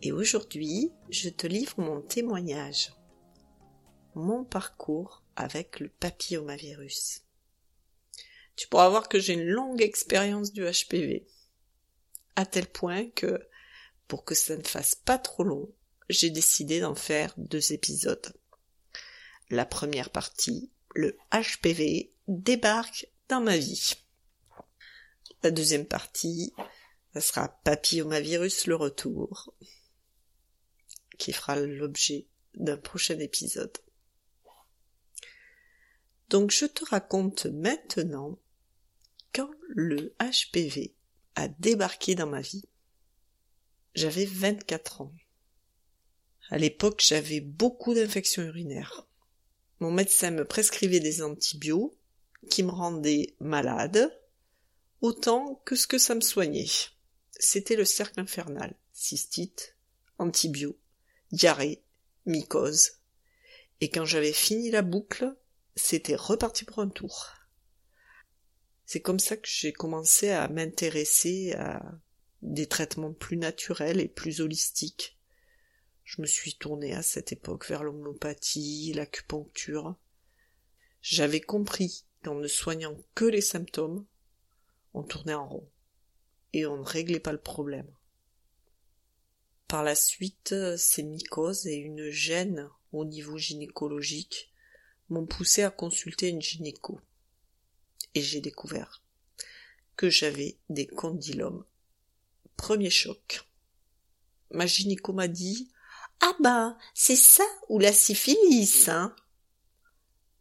Et aujourd'hui, je te livre mon témoignage, mon parcours avec le papillomavirus. Tu pourras voir que j'ai une longue expérience du HPV, à tel point que, pour que ça ne fasse pas trop long, j'ai décidé d'en faire deux épisodes. La première partie, le HPV débarque dans ma vie. La deuxième partie, ça sera papillomavirus le retour, qui fera l'objet d'un prochain épisode. Donc je te raconte maintenant quand le HPV a débarqué dans ma vie. J'avais 24 ans. À l'époque, j'avais beaucoup d'infections urinaires. Mon médecin me prescrivait des antibiotiques qui me rendaient malade autant que ce que ça me soignait. C'était le cercle infernal. Cystite, antibio, diarrhée, mycose. Et quand j'avais fini la boucle, c'était reparti pour un tour. C'est comme ça que j'ai commencé à m'intéresser à des traitements plus naturels et plus holistiques. Je me suis tournée à cette époque vers l'homéopathie, l'acupuncture. J'avais compris qu'en ne soignant que les symptômes, on tournait en rond et on ne réglait pas le problème. Par la suite, ces mycoses et une gêne au niveau gynécologique m'ont poussé à consulter une gynéco. Et j'ai découvert que j'avais des condylomes. Premier choc. Ma gynéco m'a dit Ah bah, c'est ça ou la syphilis, hein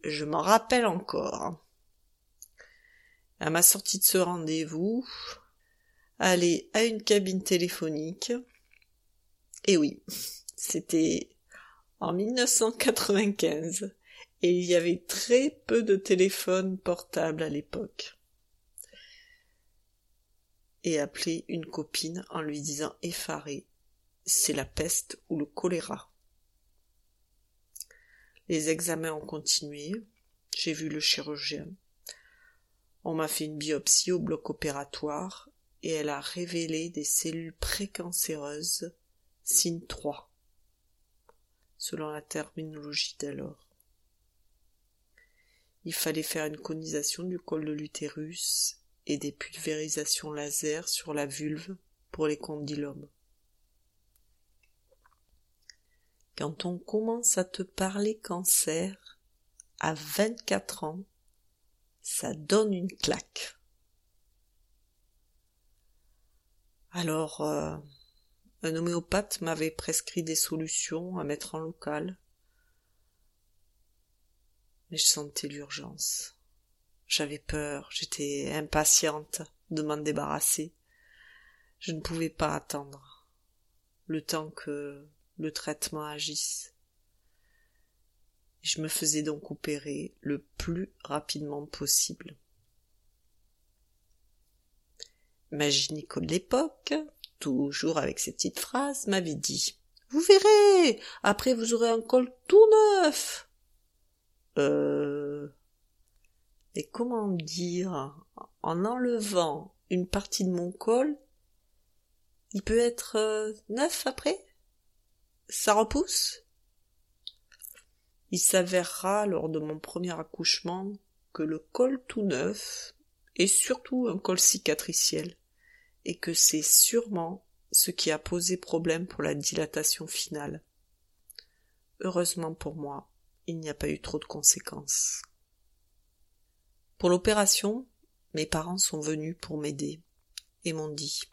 Je m'en rappelle encore. À ma sortie de ce rendez-vous, aller à une cabine téléphonique, et oui, c'était en 1995 et il y avait très peu de téléphones portables à l'époque. Et appeler une copine en lui disant effaré, c'est la peste ou le choléra. Les examens ont continué, j'ai vu le chirurgien. On m'a fait une biopsie au bloc opératoire et elle a révélé des cellules précancéreuses signe 3, selon la terminologie d'alors. Il fallait faire une conisation du col de l'utérus et des pulvérisations laser sur la vulve pour les condylomes. Quand on commence à te parler cancer, à 24 ans, ça donne une claque. Alors, euh, un homéopathe m'avait prescrit des solutions à mettre en local. Mais je sentais l'urgence. J'avais peur, j'étais impatiente de m'en débarrasser. Je ne pouvais pas attendre le temps que le traitement agisse. Je me faisais donc opérer le plus rapidement possible. Ma gynéco de l'époque toujours avec ces petites phrases, m'avait dit Vous verrez, après vous aurez un col tout neuf. Euh. Et comment dire En enlevant une partie de mon col, il peut être euh, neuf après? Ça repousse? Il s'avérera lors de mon premier accouchement que le col tout neuf est surtout un col cicatriciel et que c'est sûrement ce qui a posé problème pour la dilatation finale. Heureusement pour moi, il n'y a pas eu trop de conséquences. Pour l'opération, mes parents sont venus pour m'aider et m'ont dit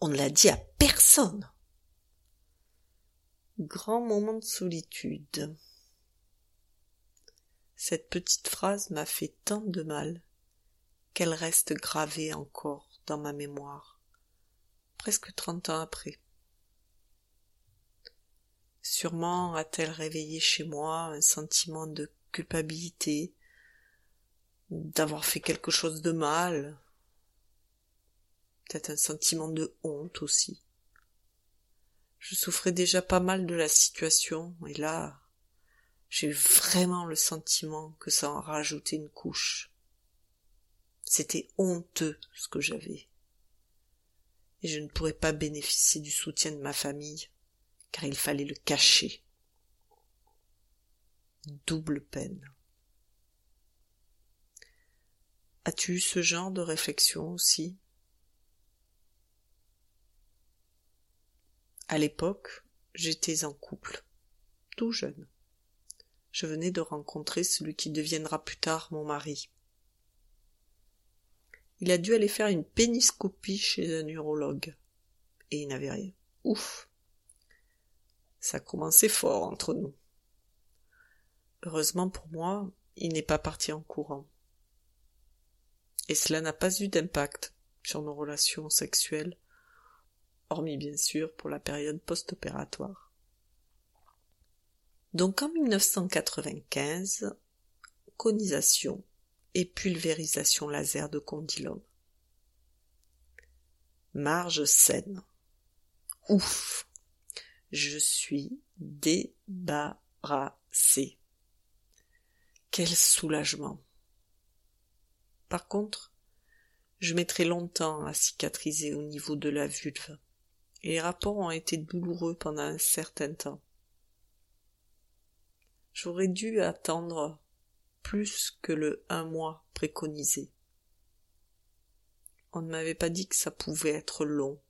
On ne l'a dit à personne. Grand moment de solitude. Cette petite phrase m'a fait tant de mal qu'elle reste gravée encore dans ma mémoire, presque trente ans après. Sûrement a-t-elle réveillé chez moi un sentiment de culpabilité, d'avoir fait quelque chose de mal, peut-être un sentiment de honte aussi. Je souffrais déjà pas mal de la situation, et là, j'ai eu vraiment le sentiment que ça en rajoutait une couche. C'était honteux ce que j'avais. Et je ne pourrais pas bénéficier du soutien de ma famille, car il fallait le cacher. Double peine. As-tu eu ce genre de réflexion aussi? À l'époque, j'étais en couple, tout jeune. Je venais de rencontrer celui qui deviendra plus tard mon mari. Il a dû aller faire une péniscopie chez un urologue. Et il n'avait rien. Ouf. Ça commençait fort entre nous. Heureusement pour moi, il n'est pas parti en courant. Et cela n'a pas eu d'impact sur nos relations sexuelles, hormis bien sûr pour la période post-opératoire. Donc en 1995, conisation et pulvérisation laser de condylome. Marge saine. Ouf. Je suis débarrassée. Quel soulagement. Par contre, je mettrai longtemps à cicatriser au niveau de la vulve, les rapports ont été douloureux pendant un certain temps. J'aurais dû attendre plus que le un mois préconisé. On ne m'avait pas dit que ça pouvait être long.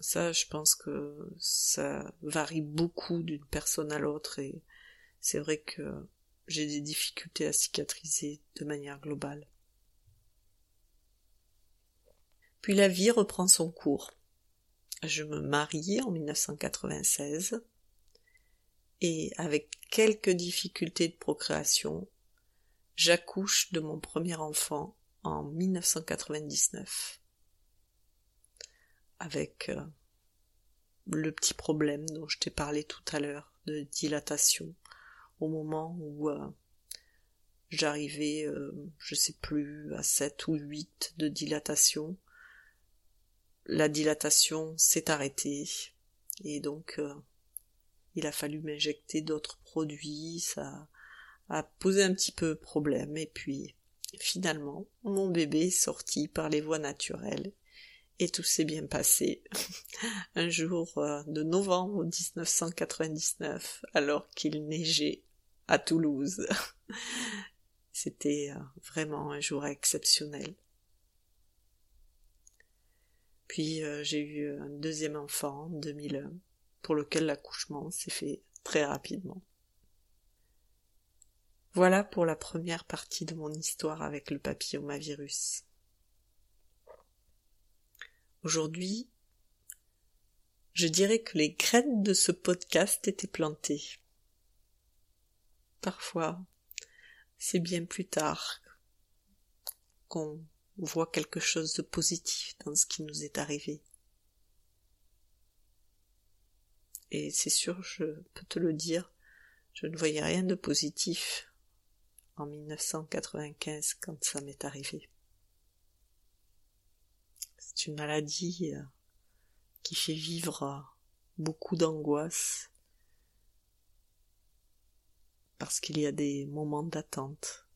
Ça, je pense que ça varie beaucoup d'une personne à l'autre et c'est vrai que j'ai des difficultés à cicatriser de manière globale. Puis la vie reprend son cours. Je me marie en 1996 et avec quelques difficultés de procréation, j'accouche de mon premier enfant en 1999. Avec euh, le petit problème dont je t'ai parlé tout à l'heure de dilatation au moment où euh, j'arrivais, euh, je sais plus, à 7 ou 8 de dilatation. La dilatation s'est arrêtée et donc il a fallu m'injecter d'autres produits, ça a posé un petit peu problème et puis finalement mon bébé est sorti par les voies naturelles et tout s'est bien passé. un jour euh, de novembre 1999 alors qu'il neigeait à Toulouse. C'était euh, vraiment un jour exceptionnel. Puis euh, j'ai eu un deuxième enfant en 2001 pour lequel l'accouchement s'est fait très rapidement. Voilà pour la première partie de mon histoire avec le papillomavirus. Aujourd'hui, je dirais que les graines de ce podcast étaient plantées. Parfois, c'est bien plus tard qu'on voit quelque chose de positif dans ce qui nous est arrivé. Et c'est sûr, je peux te le dire, je ne voyais rien de positif en 1995 quand ça m'est arrivé. C'est une maladie euh, qui fait vivre beaucoup d'angoisse parce qu'il y a des moments d'attente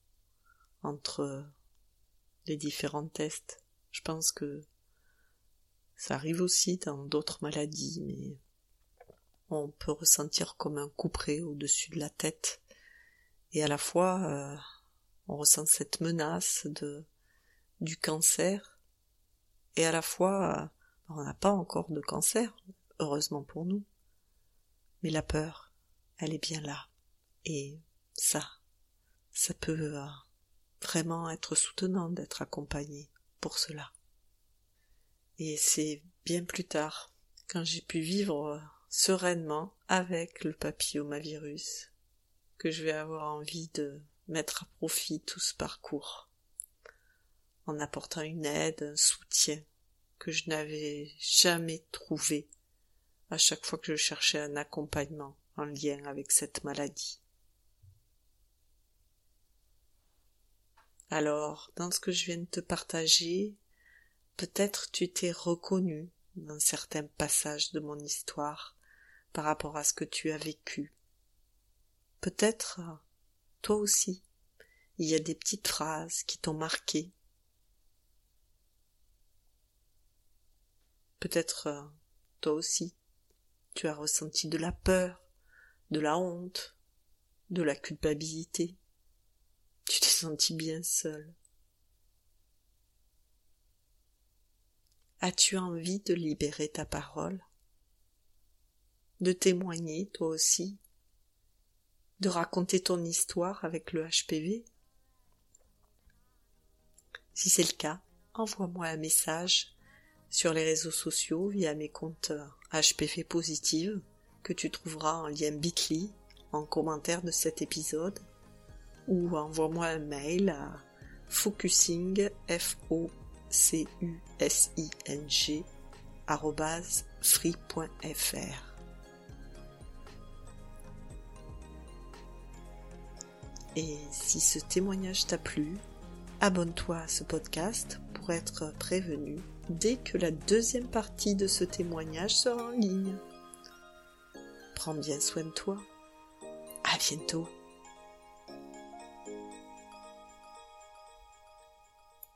entre les différents tests. Je pense que ça arrive aussi dans d'autres maladies, mais on peut ressentir comme un couperet au-dessus de la tête, et à la fois euh, on ressent cette menace de du cancer, et à la fois euh, on n'a pas encore de cancer, heureusement pour nous, mais la peur, elle est bien là, et ça, ça peut euh, vraiment être soutenant d'être accompagné pour cela. Et c'est bien plus tard, quand j'ai pu vivre sereinement avec le papillomavirus que je vais avoir envie de mettre à profit tout ce parcours en apportant une aide, un soutien que je n'avais jamais trouvé à chaque fois que je cherchais un accompagnement en lien avec cette maladie. Alors, dans ce que je viens de te partager, peut-être tu t'es reconnu dans certains passages de mon histoire par rapport à ce que tu as vécu. Peut-être toi aussi, il y a des petites phrases qui t'ont marqué. Peut-être toi aussi, tu as ressenti de la peur, de la honte, de la culpabilité. Tu t'es senti bien seul. As-tu envie de libérer ta parole? De témoigner toi aussi De raconter ton histoire avec le HPV Si c'est le cas, envoie-moi un message sur les réseaux sociaux via mes comptes HPV Positive que tu trouveras en lien bit.ly en commentaire de cet épisode ou envoie-moi un mail à focusing f o c u s i n g Et si ce témoignage t'a plu, abonne-toi à ce podcast pour être prévenu dès que la deuxième partie de ce témoignage sera en ligne. Prends bien soin de toi. À bientôt.